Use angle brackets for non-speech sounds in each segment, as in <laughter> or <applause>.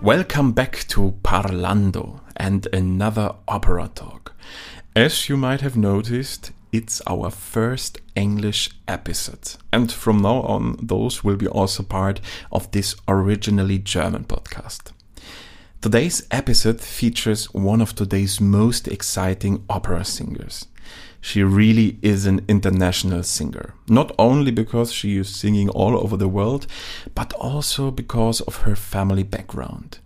Welcome back to Parlando and another opera talk. As you might have noticed, it's our first English episode, and from now on, those will be also part of this originally German podcast. Today's episode features one of today's most exciting opera singers. She really is an international singer, not only because she is singing all over the world, but also because of her family background.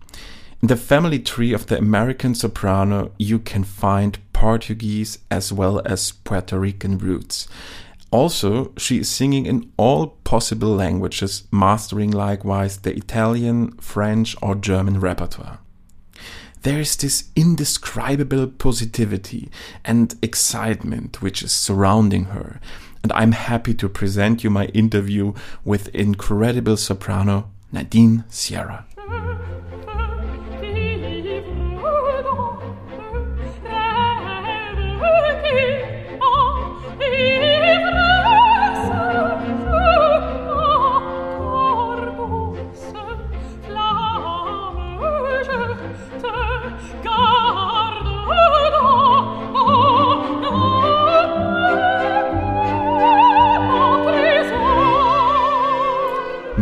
In the family tree of the American soprano, you can find Portuguese as well as Puerto Rican roots. Also, she is singing in all possible languages, mastering likewise the Italian, French, or German repertoire. There is this indescribable positivity and excitement which is surrounding her, and I'm happy to present you my interview with incredible soprano Nadine Sierra.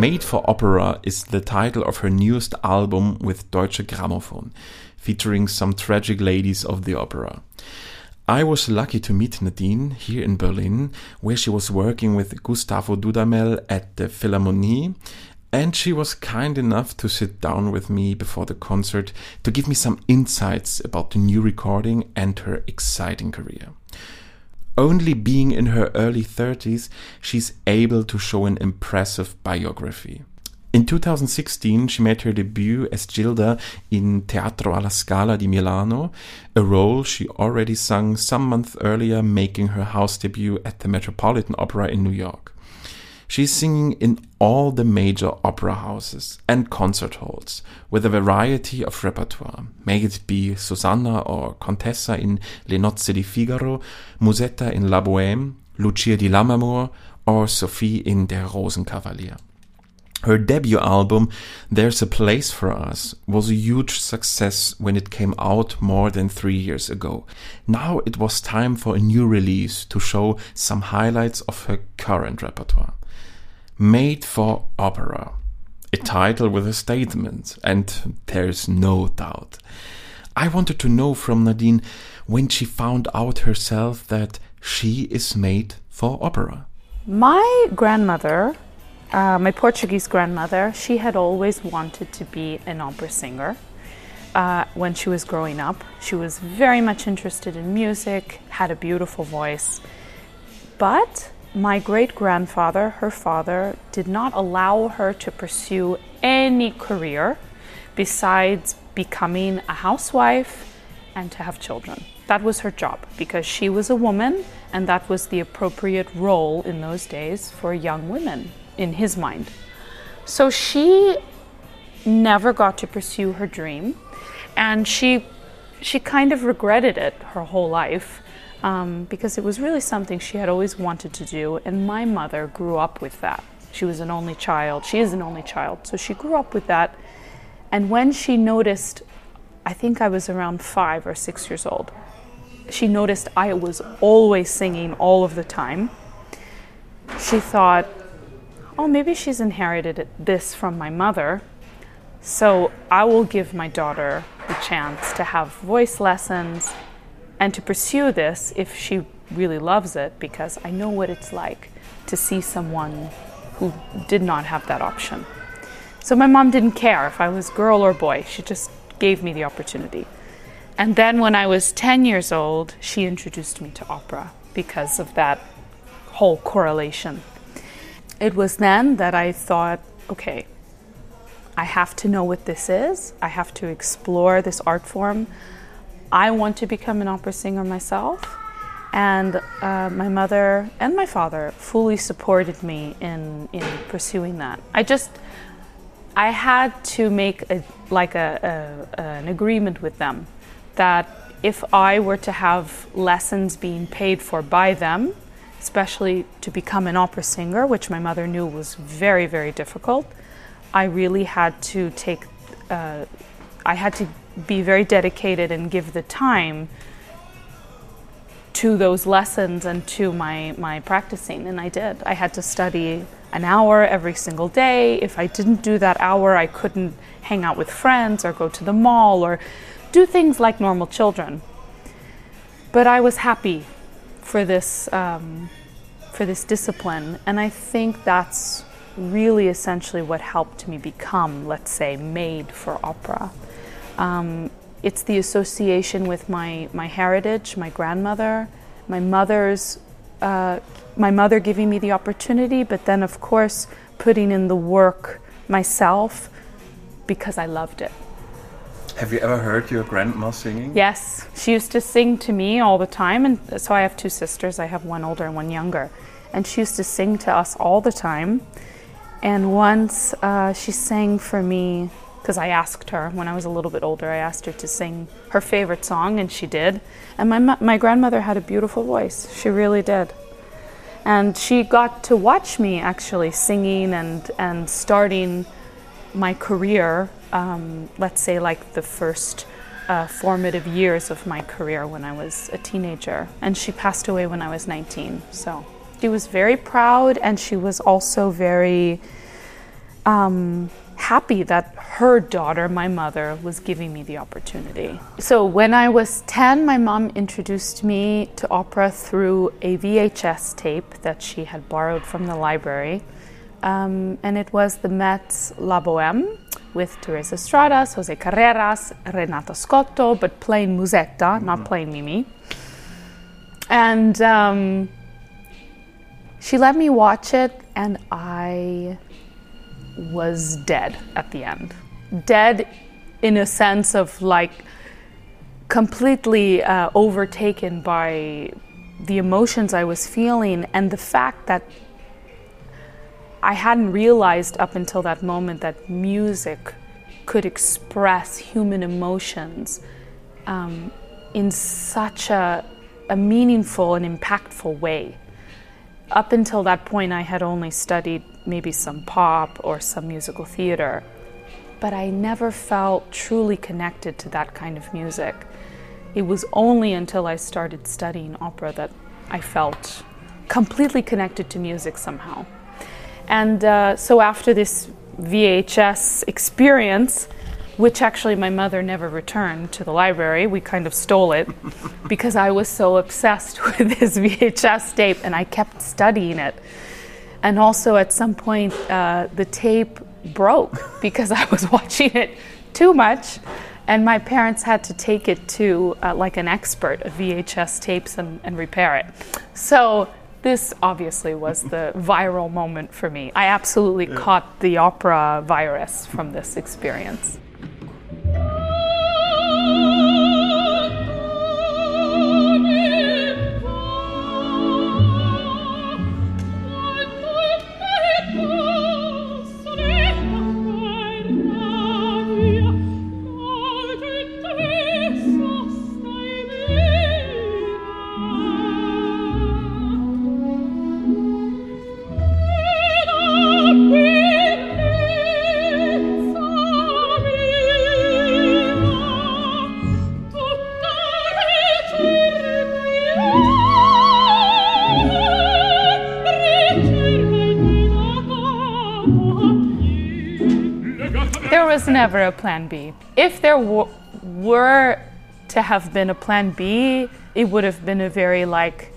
Made for Opera is the title of her newest album with Deutsche Grammophon, featuring some tragic ladies of the opera. I was lucky to meet Nadine here in Berlin, where she was working with Gustavo Dudamel at the Philharmonie, and she was kind enough to sit down with me before the concert to give me some insights about the new recording and her exciting career. Only being in her early 30s, she's able to show an impressive biography. In 2016, she made her debut as Gilda in Teatro alla Scala di Milano, a role she already sung some months earlier, making her house debut at the Metropolitan Opera in New York. She's singing in all the major opera houses and concert halls with a variety of repertoire. May it be Susanna or Contessa in Le Nozze di Figaro, Musetta in La Bohème, Lucia di Lammermoor, or Sophie in Der Rosenkavalier. Her debut album, There's a Place for Us, was a huge success when it came out more than three years ago. Now it was time for a new release to show some highlights of her current repertoire. Made for Opera, a title with a statement, and there's no doubt. I wanted to know from Nadine when she found out herself that she is made for opera. My grandmother, uh, my Portuguese grandmother, she had always wanted to be an opera singer. Uh, when she was growing up, she was very much interested in music, had a beautiful voice, but my great grandfather, her father, did not allow her to pursue any career besides becoming a housewife and to have children. That was her job because she was a woman and that was the appropriate role in those days for young women in his mind. So she never got to pursue her dream and she she kind of regretted it her whole life um, because it was really something she had always wanted to do, and my mother grew up with that. She was an only child. She is an only child, so she grew up with that. And when she noticed, I think I was around five or six years old, she noticed I was always singing all of the time. She thought, oh, maybe she's inherited this from my mother. So I will give my daughter the chance to have voice lessons and to pursue this if she really loves it, because I know what it's like to see someone who did not have that option. So my mom didn't care if I was girl or boy, she just gave me the opportunity. And then when I was 10 years old, she introduced me to opera because of that whole correlation. It was then that I thought, okay, I have to know what this is. I have to explore this art form. I want to become an opera singer myself. And uh, my mother and my father fully supported me in, in pursuing that. I just, I had to make a, like a, a, an agreement with them that if I were to have lessons being paid for by them, especially to become an opera singer, which my mother knew was very, very difficult, I really had to take, uh, I had to be very dedicated and give the time to those lessons and to my, my practicing, and I did. I had to study an hour every single day. If I didn't do that hour, I couldn't hang out with friends or go to the mall or do things like normal children. But I was happy for this um, for this discipline, and I think that's really essentially what helped me become, let's say, made for opera. Um, it's the association with my my heritage, my grandmother, my mother's. Uh, my mother giving me the opportunity, but then, of course, putting in the work myself because I loved it. Have you ever heard your grandma singing? Yes, she used to sing to me all the time, and so I have two sisters. I have one older and one younger, and she used to sing to us all the time. And once uh, she sang for me because I asked her when I was a little bit older. I asked her to sing her favorite song, and she did. And my my grandmother had a beautiful voice. She really did. And she got to watch me actually singing and and starting my career um, let's say, like the first uh, formative years of my career when I was a teenager. And she passed away when I was 19. So she was very proud, and she was also very um, happy that her daughter, my mother, was giving me the opportunity. So when I was 10, my mom introduced me to opera through a VHS tape that she had borrowed from the library. Um, and it was the Met's La Boheme with Teresa Stratas, Jose Carreras, Renata Scotto, but playing Musetta, mm-hmm. not playing Mimi. And um, she let me watch it, and I was dead at the end. Dead in a sense of like completely uh, overtaken by the emotions I was feeling and the fact that I hadn't realized up until that moment that music could express human emotions um, in such a, a meaningful and impactful way. Up until that point, I had only studied maybe some pop or some musical theater, but I never felt truly connected to that kind of music. It was only until I started studying opera that I felt completely connected to music somehow. And uh, so after this VHS experience, which actually my mother never returned to the library, we kind of stole it <laughs> because I was so obsessed <laughs> with this VHS tape and I kept studying it. And also at some point, uh, the tape broke <laughs> because I was watching it too much and my parents had to take it to uh, like an expert of VHS tapes and, and repair it. So this obviously was the viral moment for me. I absolutely yeah. caught the opera virus from this experience. Never a plan B. If there were to have been a plan B, it would have been a very like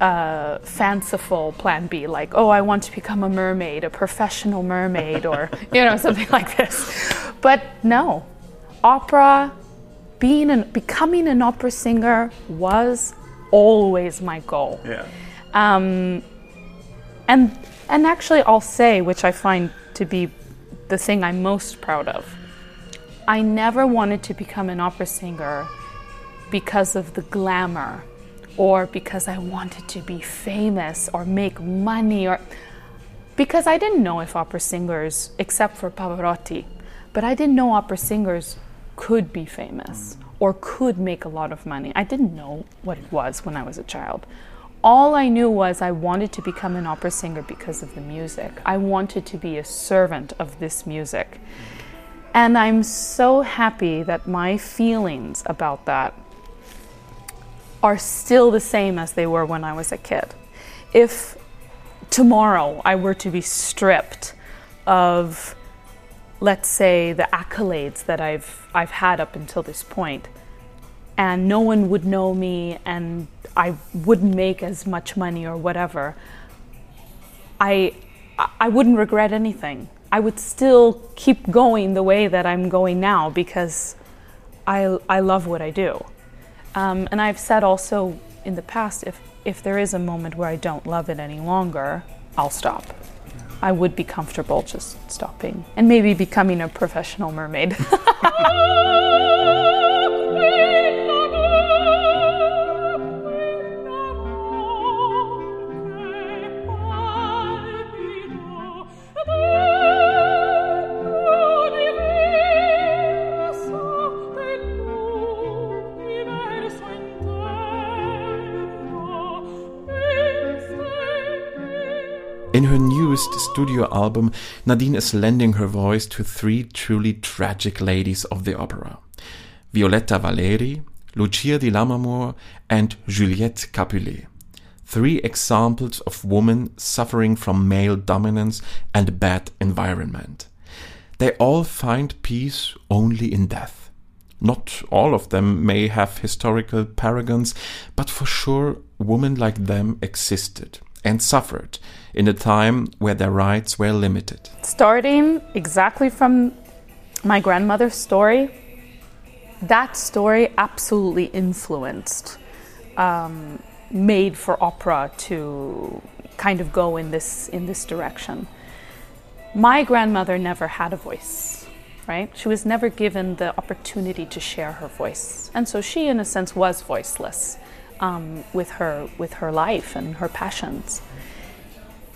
uh, fanciful plan B, like, oh, I want to become a mermaid, a professional mermaid, or, <laughs> you know, something like this. But no, opera, being an, becoming an opera singer was always my goal. Yeah. Um, and, and actually, I'll say, which I find to be the thing I'm most proud of. I never wanted to become an opera singer because of the glamour or because I wanted to be famous or make money or because I didn't know if opera singers, except for Pavarotti, but I didn't know opera singers could be famous or could make a lot of money. I didn't know what it was when I was a child. All I knew was I wanted to become an opera singer because of the music. I wanted to be a servant of this music. And I'm so happy that my feelings about that are still the same as they were when I was a kid. If tomorrow I were to be stripped of, let's say, the accolades that I've, I've had up until this point, and no one would know me, and I wouldn't make as much money or whatever, I, I wouldn't regret anything. I would still keep going the way that I'm going now because I, I love what I do. Um, and I've said also in the past if, if there is a moment where I don't love it any longer, I'll stop. I would be comfortable just stopping and maybe becoming a professional mermaid. <laughs> <laughs> In her newest studio album, Nadine is lending her voice to three truly tragic ladies of the opera Violetta Valéry, Lucia di Lammermoor, and Juliette Capulet. Three examples of women suffering from male dominance and bad environment. They all find peace only in death. Not all of them may have historical paragons, but for sure, women like them existed and suffered in a time where their rights were limited. Starting exactly from my grandmother's story, that story absolutely influenced um, made for opera to kind of go in this in this direction. My grandmother never had a voice, right? She was never given the opportunity to share her voice, and so she, in a sense, was voiceless um, with her with her life and her passions.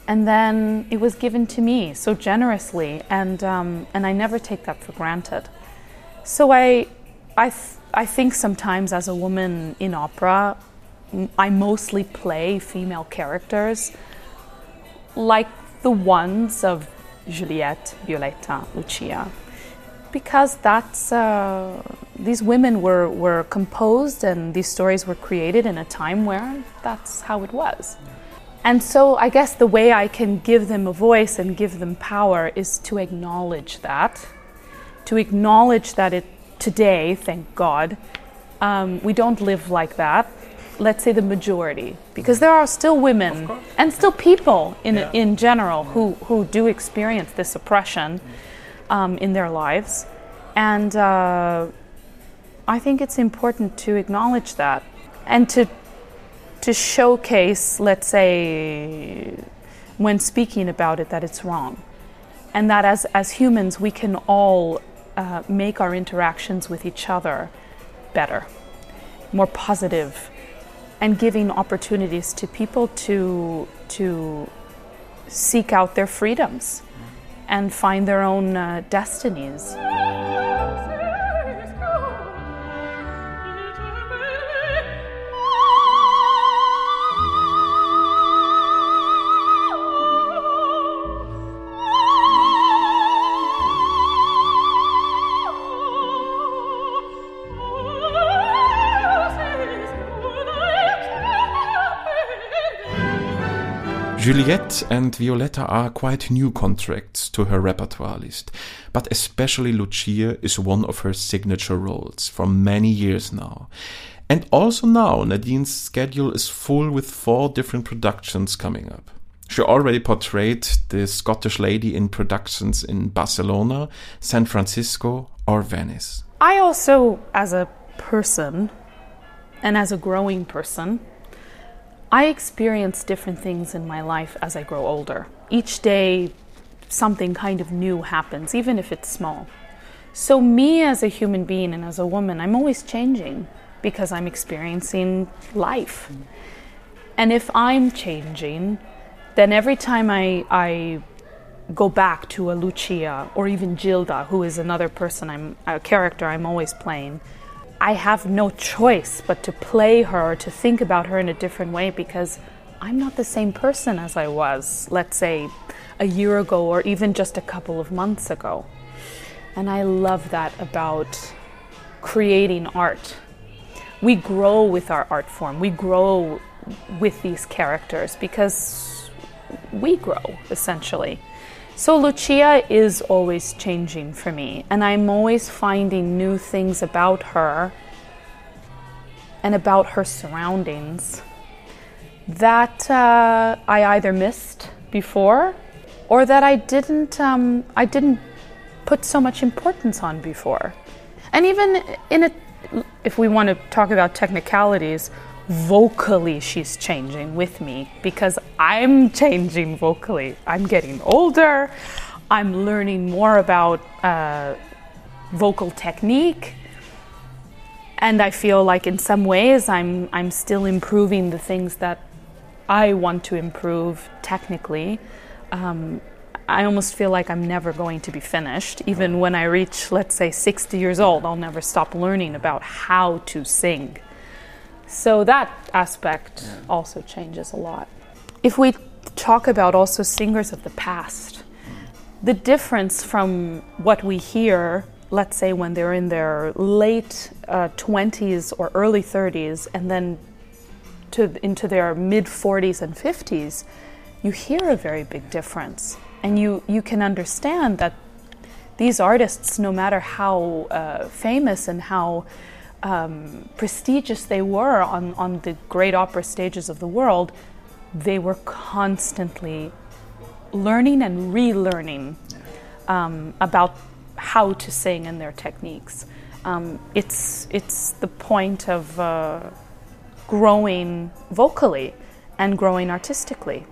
And then it was given to me so generously, and um, and I never take that for granted. So I, I, th- I think sometimes as a woman in opera, I mostly play female characters, like the ones of Juliette, Violetta, Lucia, because that's uh, these women were were composed and these stories were created in a time where that's how it was. And so I guess the way I can give them a voice and give them power is to acknowledge that, to acknowledge that it today, thank God, um, we don't live like that. Let's say the majority, because there are still women and still people in, Yeah. in general who, who do experience this oppression um, in their lives. And uh, I think it's important to acknowledge that and to to showcase, let's say, when speaking about it, that it's wrong. And that as, as humans, we can all uh, make our interactions with each other better, more positive, and giving opportunities to people to, to seek out their freedoms and find their own uh, destinies. Juliette and Violetta are quite new contracts to her repertoire list, but especially Lucia is one of her signature roles for many years now. And also now, Nadine's schedule is full with four different productions coming up. She already portrayed the Scottish lady in productions in Barcelona, San Francisco, or Venice. I also, as a person and as a growing person, I experience different things in my life as I grow older. Each day, something kind of new happens, even if it's small. So, me as a human being and as a woman, I'm always changing because I'm experiencing life. And if I'm changing, then every time I, I go back to a Lucia or even Gilda, who is another person I'm a character I'm always playing, I have no choice but to play her, to think about her in a different way because I'm not the same person as I was, let's say, a year ago or even just a couple of months ago. And I love that about creating art. We grow with our art form, we grow with these characters because we grow essentially. So Lucia is always changing for me, and I'm always finding new things about her and about her surroundings that uh, I either missed before or that I didn't um, I didn't put so much importance on before. And even in a if we want to talk about technicalities, vocally she's changing with me because I'm changing vocally. I'm getting older. I'm learning more about uh, vocal technique. And I feel like in some ways I'm, I'm still improving the things that I want to improve technically. Um, I almost feel like I'm never going to be finished. Even when I reach, let's say, 60 years old, I'll never stop learning about how to sing. So that aspect also changes a lot. If we talk about also singers of the past, the difference from what we hear, let's say when they're in their late uh, 20s or early 30s, and then to, into their mid 40s and 50s, you hear a very big difference. And you, you can understand that these artists, no matter how uh, famous and how um, prestigious they were on, on the great opera stages of the world, they were constantly learning and relearning um, about how to sing and their techniques. Um, it's, it's the point of uh, growing vocally and growing artistically.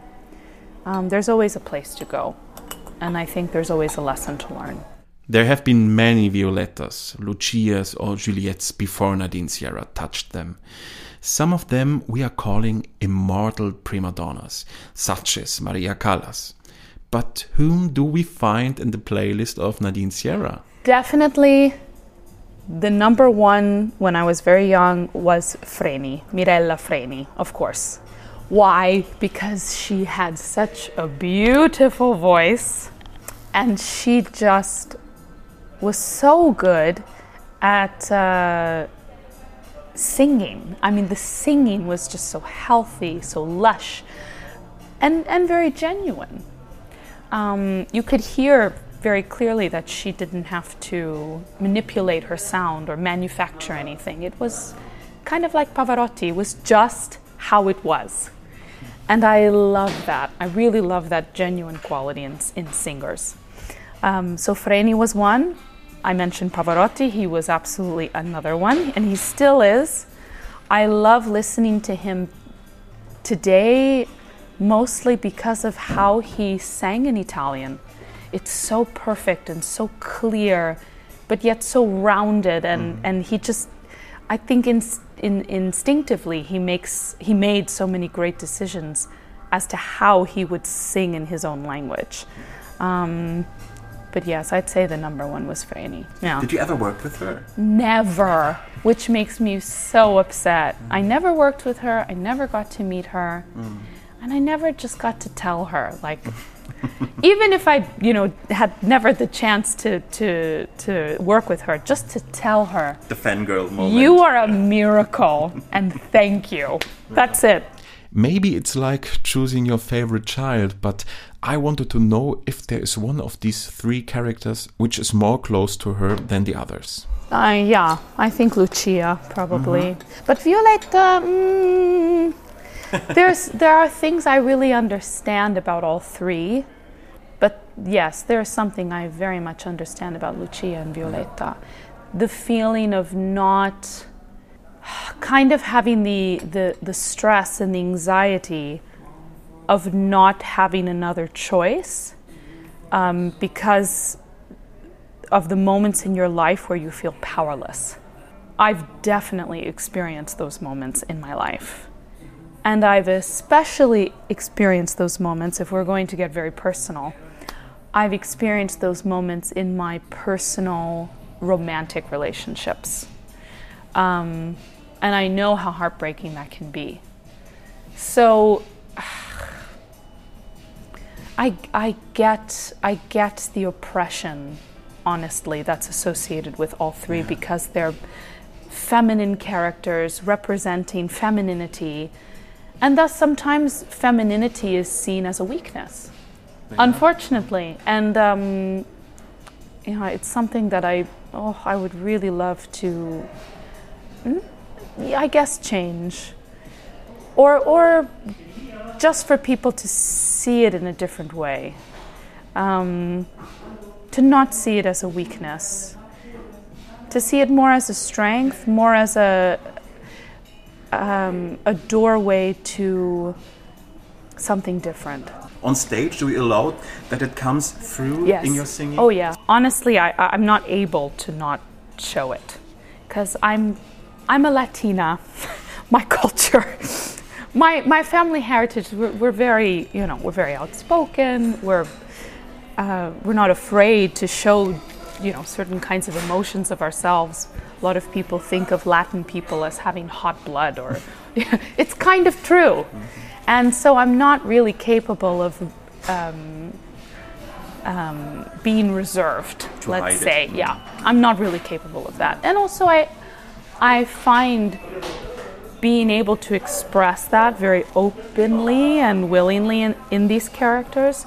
Um, there's always a place to go, and I think there's always a lesson to learn. There have been many Violettas, Lucias, or Juliettes before Nadine Sierra touched them. Some of them we are calling immortal prima donnas, such as Maria Callas. But whom do we find in the playlist of Nadine Sierra? Definitely the number one when I was very young was Freni, Mirella Freni, of course. Why? Because she had such a beautiful voice and she just was so good at uh, singing. I mean, the singing was just so healthy, so lush, and, and very genuine. Um, you could hear very clearly that she didn't have to manipulate her sound or manufacture anything. It was kind of like Pavarotti, it was just how it was. And I love that. I really love that genuine quality in, in singers. Um, so Freni was one. I mentioned Pavarotti, he was absolutely another one, and he still is. I love listening to him today mostly because of how he sang in Italian. It's so perfect and so clear, but yet so rounded, and, mm. and he just, I think in, in, instinctively, he, makes, he made so many great decisions as to how he would sing in his own language. Um, but yes, I'd say the number one was Freni. Yeah. Did you ever work with her? Never, which makes me so upset. Mm. I never worked with her. I never got to meet her. Mm. And I never just got to tell her. Like, <laughs> even if I, you know, had never the chance to, to, to work with her, just to tell her. The fangirl moment. You are a miracle, and thank you. <laughs> That's it. Maybe it's like choosing your favorite child, but I wanted to know if there is one of these three characters which is more close to her than the others. Uh, yeah, I think Lucia probably, mm-hmm. but Violetta. Mm, <laughs> there's there are things I really understand about all three, but yes, there's something I very much understand about Lucia and Violetta. The feeling of not kind of having the, the, the stress and the anxiety of not having another choice um, because of the moments in your life where you feel powerless. I've definitely experienced those moments in my life. And I've especially experienced those moments, if we're going to get very personal, I've experienced those moments in my personal romantic relationships. Um, and I know how heartbreaking that can be. So <sighs> I, I get I get the oppression, honestly, that's associated with all three because they're feminine characters representing femininity, and thus sometimes femininity is seen as a weakness, unfortunately. And um, you know, it's something that I oh I would really love to, yeah, I guess, change, or or just for people to see it in a different way, um, to not see it as a weakness, to see it more as a strength, more as a um, a doorway to something different. On stage, do you allow that it comes through Yes. in your singing? Oh yeah. Honestly, I, I- I'm not able to not show it because I'm I'm a Latina. <laughs> my culture, my my family heritage. We're, we're very you know we're very outspoken. We're uh, we're not afraid to show you know certain kinds of emotions of ourselves. A lot of people think of Latin people as having hot blood, or <laughs> it's kind of true. And so I'm not really capable of um, um, being reserved. To let's hide it. say, yeah, I'm not really capable of that. And also, I I find being able to express that very openly and willingly in, in these characters,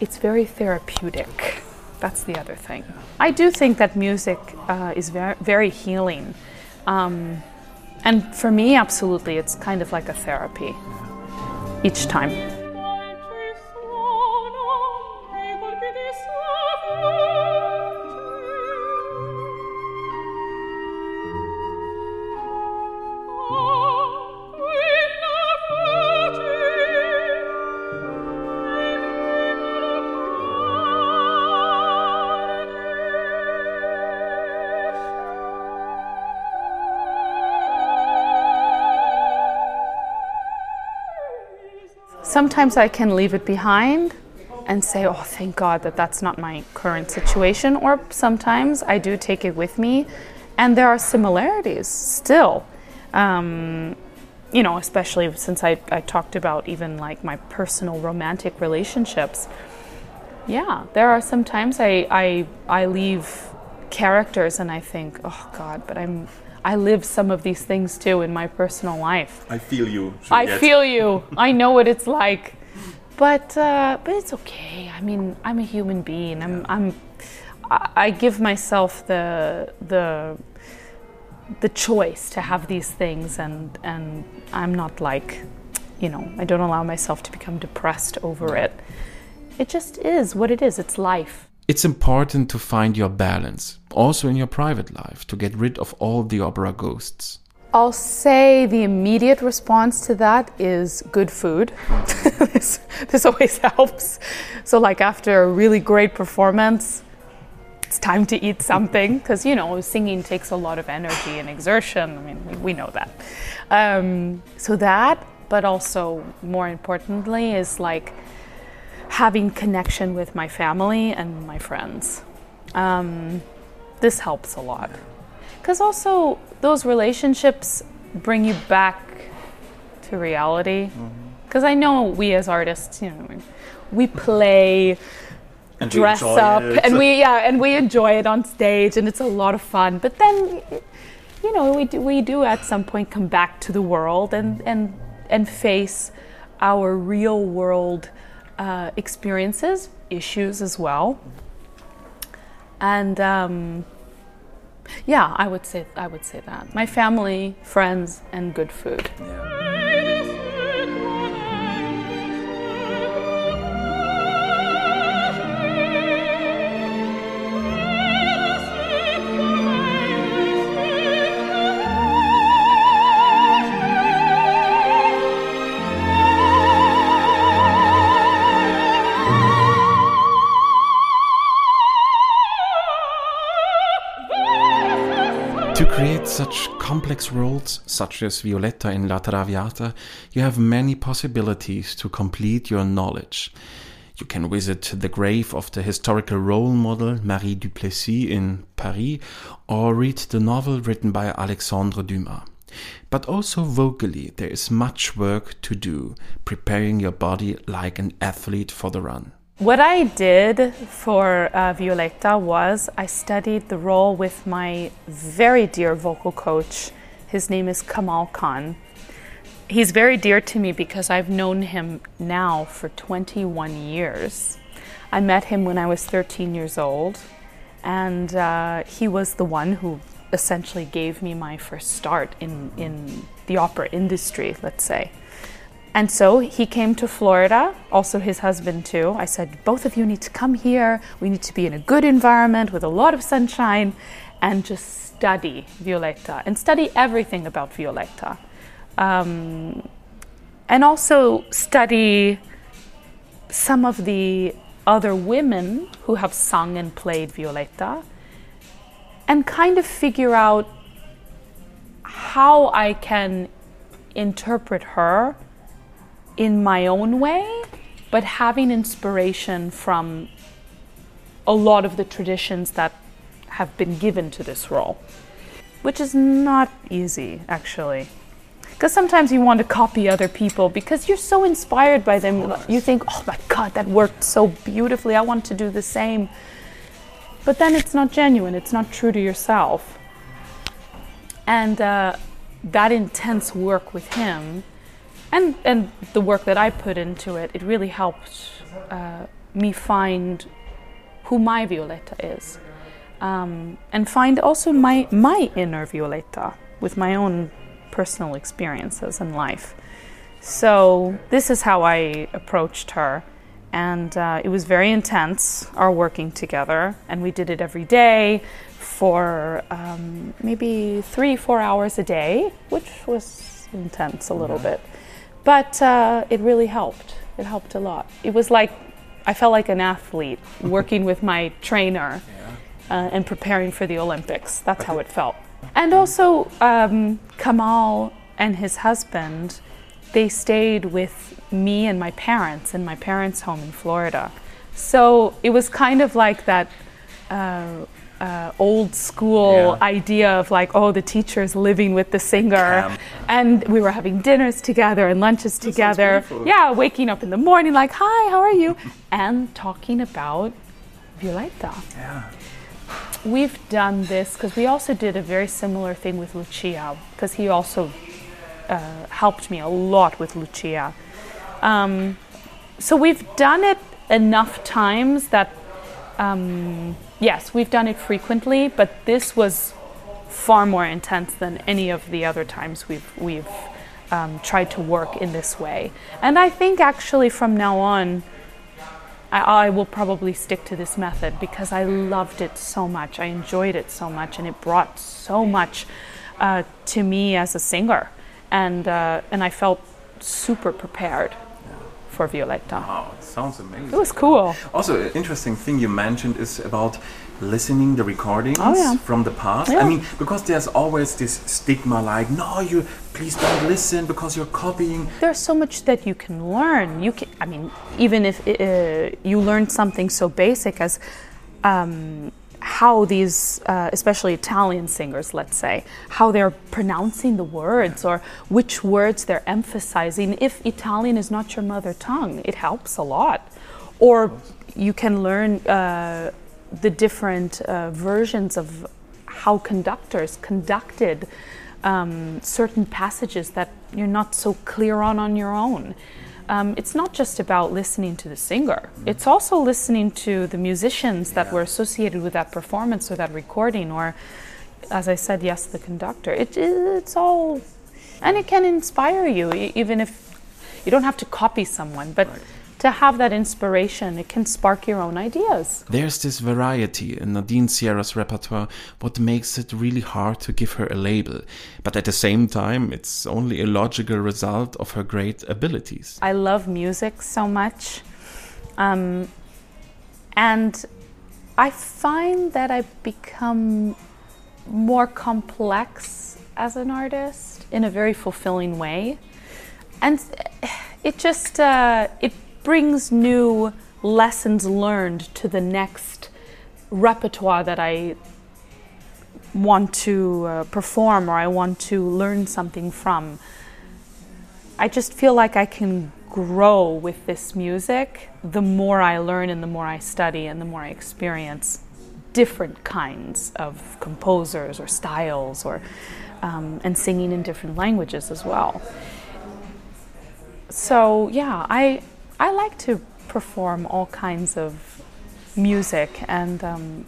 it's very therapeutic. That's the other thing. I do think that music uh, is very, very healing. Um, and for me, absolutely, it's kind of like a therapy each time. Sometimes I can leave it behind and say, oh, thank God that that's not my current situation. Or sometimes I do take it with me, and there are similarities still. Um, you know, especially since I, I talked about even like my personal romantic relationships. Yeah, there are sometimes I, I, I leave characters and I think, oh God, but I'm, I live some of these things too in my personal life. I feel you. I feel you. <laughs> I know what it's like. But uh, but it's okay. I mean, I'm a human being. I'm I'm I I give myself the the the choice to have these things and and I'm not like you know, I don't allow myself to become depressed over it. It just is what it is. It's life. It's important to find your balance, also in your private life, to get rid of all the opera ghosts. I'll say the immediate response to that is good food. <laughs> this, this always <laughs> helps. So, like after a really great performance, it's time to eat something because you know singing takes a lot of energy and exertion. I mean, we, we know that. Um, so that, but also more importantly, is like having connection with my family and my friends. Um, this helps a lot. Because also those relationships bring you back to reality. Because i know we as artists you know we play And dress up it. and we yeah and we enjoy it on stage and it's a lot of fun. But then you know we do, we do at some point come back to the world and and and face our real world uh, experiences issues as well. And um, yeah i would say i would say that. My family friends and good food. To such complex roles, such as Violetta in La Traviata, you have many possibilities to complete your knowledge. You can visit the grave of the historical role model Marie Duplessis in Paris or read the novel written by Alexandre Dumas. But also vocally, there is much work to do, preparing your body like an athlete for the run. What I did for uh, Violetta was I studied the role with my very dear vocal coach. His name is Kamal Khan. He's very dear to me because I've known him now for 21 years. I met him when I was 13 years old, and uh, he was the one who essentially gave me my first start in, in the opera industry, let's say. And so he came to Florida, also his husband too. I said, both of you need to come here. We need to be in a good environment with a lot of sunshine and just study Violetta and study everything about Violetta. Um, and also study some of the other women who have sung and played Violetta and kind of figure out how I can interpret her in my own way, but having inspiration from a lot of the traditions that have been given to this role, which is not easy actually. Because sometimes you want to copy other people because you're so inspired by them. You think, oh my God, that worked so beautifully. I want to do the same. But then it's not genuine, it's not true to yourself. And uh, that intense work with him and, and the work that I put into it, it really helped uh, me find who my Violetta is. Um, and find also my, my inner Violetta with my own personal experiences in life. So, this is how I approached her. And uh, it was very intense, our working together. And we did it every day for um, maybe three, four hours a day, which was intense a little bit. But uh, it really helped. It helped a lot. It was like I felt like an athlete working with my trainer uh, and preparing for the Olympics. That's how it felt. And also, um, Kamal and his husband, they stayed with me and my parents in my parents' home in Florida. So it was kind of like that uh, uh, old school Yeah. idea of like, oh, the teacher's living with the singer. And we were having dinners together and lunches together. Yeah, waking up in the morning, like, hi, how are you? <laughs> And talking about Violetta. Yeah. We've done this because we also did a very similar thing with Lucia because he also uh, helped me a lot with Lucia. Um, so we've done it enough times that, um, yes, we've done it frequently, but this was far more intense than any of the other times we've we've um, tried to work in this way. And I think actually from now on, I, I will probably stick to this method because I loved it so much. I enjoyed it so much, and it brought so much uh, to me as a singer, and uh, and I felt super prepared for Violetta. Wow, it sounds amazing. It was cool. Also, an interesting thing you mentioned is about listening the recordings Oh, yeah. from the past. I mean, because there's always this stigma like, no, you please don't listen because you're copying. There's so much that you can learn. You can, I mean, even if uh, you learn something so basic as um, how these, uh, especially Italian singers, let's say, how they're pronouncing the words or which words they're emphasizing. If Italian is not your mother tongue, it helps a lot. Or you can learn uh, the different uh, versions of how conductors conducted um, certain passages that you're not so clear on on your own. Um, it's not just about listening to the singer, it's also listening to the musicians that were associated with that performance or that recording, or, as I said, yes, the conductor. It, it's all, and it can inspire you, even if you don't have to copy someone, but to have that inspiration, it can spark your own ideas. There's this variety in Nadine Sierra's repertoire, what makes it really hard to give her a label. But at the same time, it's only a logical result of her great abilities. I love music so much. Um, and I find that I've become more complex as an artist in a very fulfilling way. And it just uh, it brings new lessons learned to the next repertoire that I want to uh, perform or I want to learn something from. I just feel like I can grow with this music the more I learn and the more I study and the more I experience different kinds of composers or styles or um, and singing in different languages as well. So yeah, I I like to perform all kinds of music and um,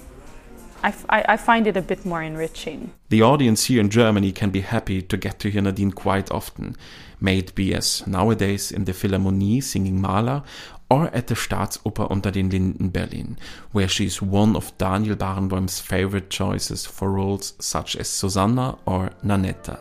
I, find it a bit more enriching. The audience here in Germany can be happy to get to hear Nadine quite often, may it be as nowadays in the Philharmonie singing Mahler or at the Staatsoper unter den Linden Berlin, where she is one of Daniel Barenboim's favorite choices for roles such as Susanna or Nanetta.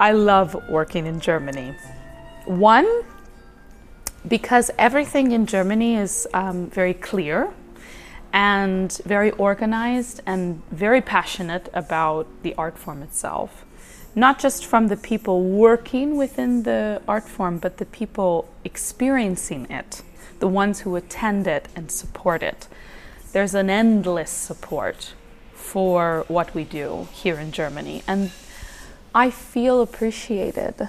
I love working in Germany. One, because everything in Germany is um, very clear and very organized and very passionate about the art form itself. Not just from the people working within the art form, but the people experiencing it, the ones who attend it and support it. There's an endless support for what we do here in Germany. And I feel appreciated.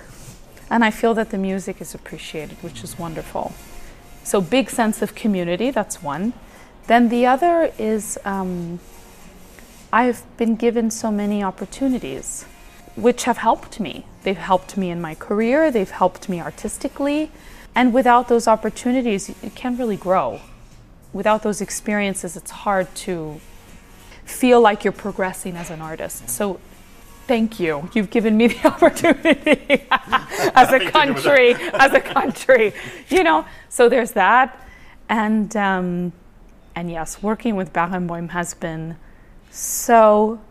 And I feel that the music is appreciated, which is wonderful. So, big sense of community, that's one. Then the other is um, I've been given so many opportunities which have helped me. They've helped me in my career, they've helped me artistically. And without those opportunities, you can't really grow. Without those experiences, it's hard to feel like you're progressing as an artist. So thank you. You've given me the <laughs> opportunity as a country, as a country, you know. So there's that, and um, and yes, working with Barenboim has been so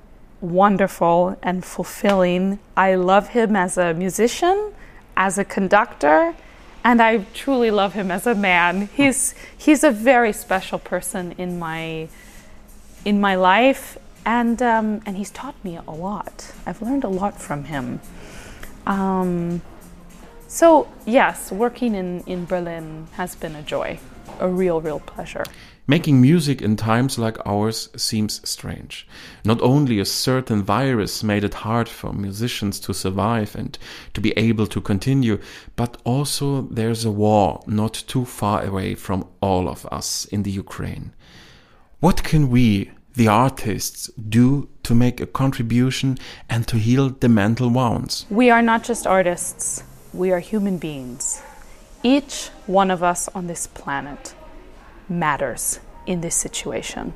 wonderful and fulfilling. I love him as a musician, as a conductor, and I truly love him as a man. He's he's a very special person in my in my life and um, and he's taught me a lot. I've learned a lot from him. Um, so yes, working in, in Berlin has been a joy, a real, real pleasure. Making music in times like ours seems strange. Not only a certain virus made it hard for musicians to survive and to be able to continue, but also there's a war not too far away from all of us in the Ukraine. What can we, the artists, do to make a contribution and to heal the mental wounds? We are not just artists, we are human beings. Each one of us on this planet matters in this situation.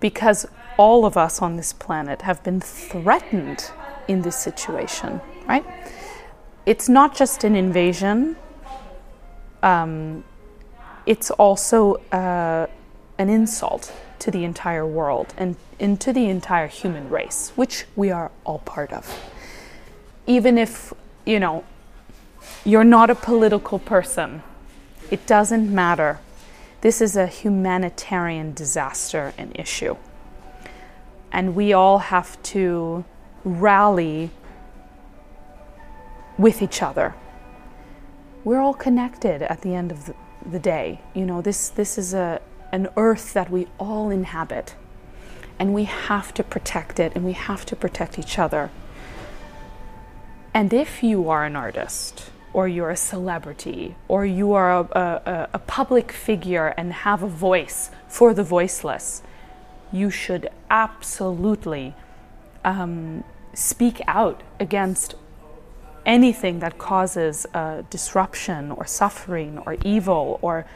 Because all of us on this planet have been threatened in this situation, right? It's not just an invasion, um, it's also uh, an insult to the entire world and, into the entire human race, which we are all part of. Even if, you know, you're not a political person, it doesn't matter this is a humanitarian disaster and issue. And we all have to rally with each other. We're all connected at the end of the, day. You know, this, this is a, an earth that we all inhabit. And we have to protect it and we have to protect each other. And if you are an artist, or you're a celebrity, or you are a, a, a, public figure and have a voice for the voiceless, you should absolutely um, speak out against anything that causes uh, disruption or suffering or evil or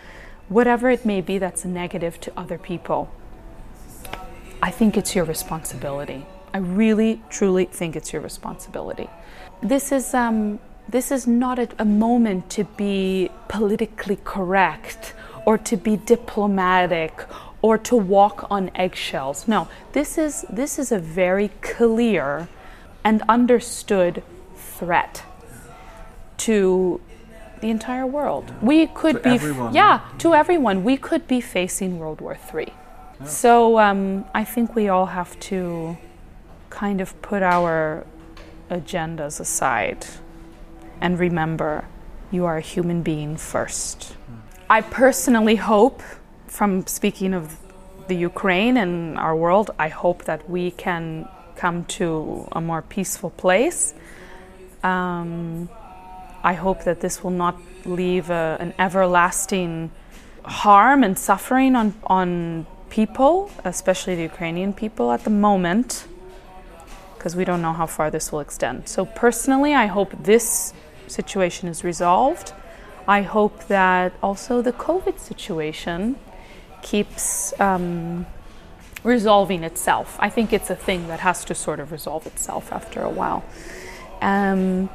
whatever it may be that's negative to other people. I think it's your responsibility. I really, truly think it's your responsibility. This is um, this is not a, a moment to be politically correct or to be diplomatic or to walk on eggshells. No, this is this is a very clear and understood threat to the entire world. We could To be everyone. yeah, to everyone. We could be facing World War III. So um, I think we all have to kind of put our agendas aside and remember you are a human being first. I personally hope, from speaking of the Ukraine and our world, I hope that we can come to a more peaceful place. Um, I hope that this will not leave a, an everlasting harm and suffering on, on people, especially the Ukrainian people at the moment, because we don't know how far this will extend. So, personally, I hope this situation is resolved. I hope that also the COVID situation keeps um, resolving itself. I think it's a thing that has to sort of resolve itself after a while. Um,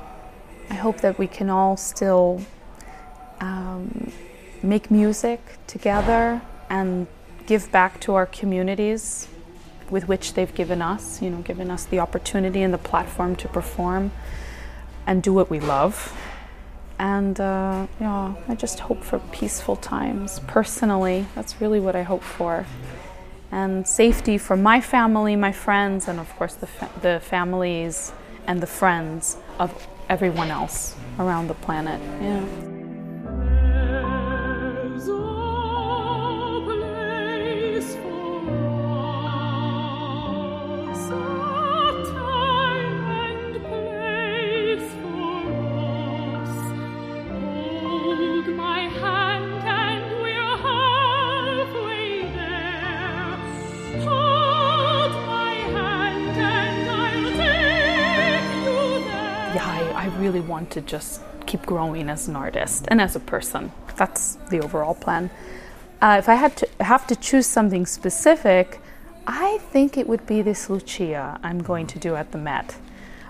I hope that we can all still um, make music together and give back to our communities with which they've given us, you know, given us the opportunity and the platform to perform and do what we love. And uh, yeah, I just hope for peaceful times. Personally, that's really what I hope for. And safety for my family, my friends, and of course the, fa- the families and the friends of everyone else around the planet. Yeah. I, really want to just keep growing as an artist and as a person. That's the overall plan. Uh, if I had to have to choose something specific, I think it would be this Lucia I'm going to do at the Met.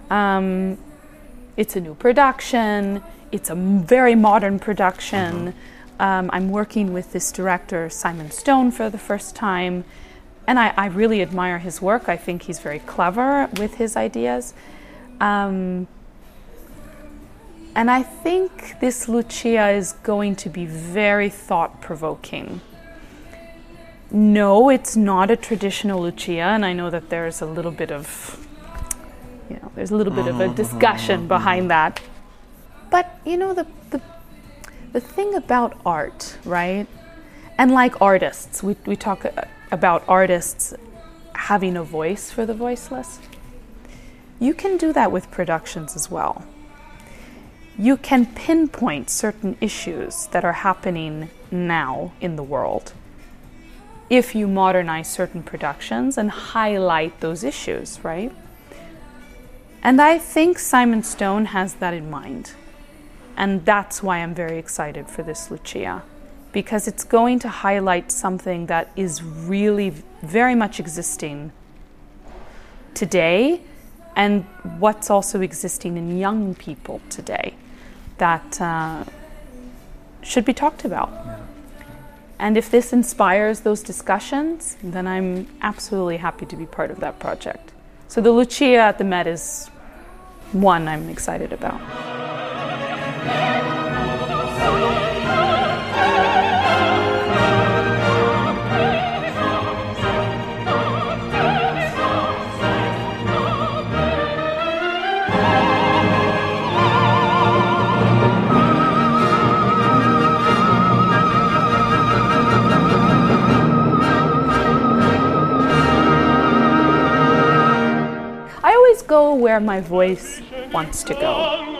Um, it's a new production. It's a very modern production. Um, I'm working with this director Simon Stone for the first time, and I, I really admire his work. I think he's very clever with his ideas. Um, and I think this Lucia is going to be very thought provoking. No, it's not a traditional Lucia, and I know that there's a little bit of, you know, there's a little bit of a mm-hmm, mm-hmm, discussion mm-hmm, behind that. But you know, the, the the thing about art, right? And like artists, we, we talk uh, about artists having a voice for the voiceless. You can do that with productions as well. You can pinpoint certain issues that are happening now in the world if you modernize certain productions and highlight those issues, right? And I think Simon Stone has that in mind. And that's why I'm very excited for this Lucia, because it's going to highlight something that is really very much existing today and what's also existing in young people today that uh, should be talked about. Yeah. And if this inspires those discussions, then I'm absolutely happy to be part of that project. So the Lucia at the Met is one I'm excited about. Where my voice wants to go.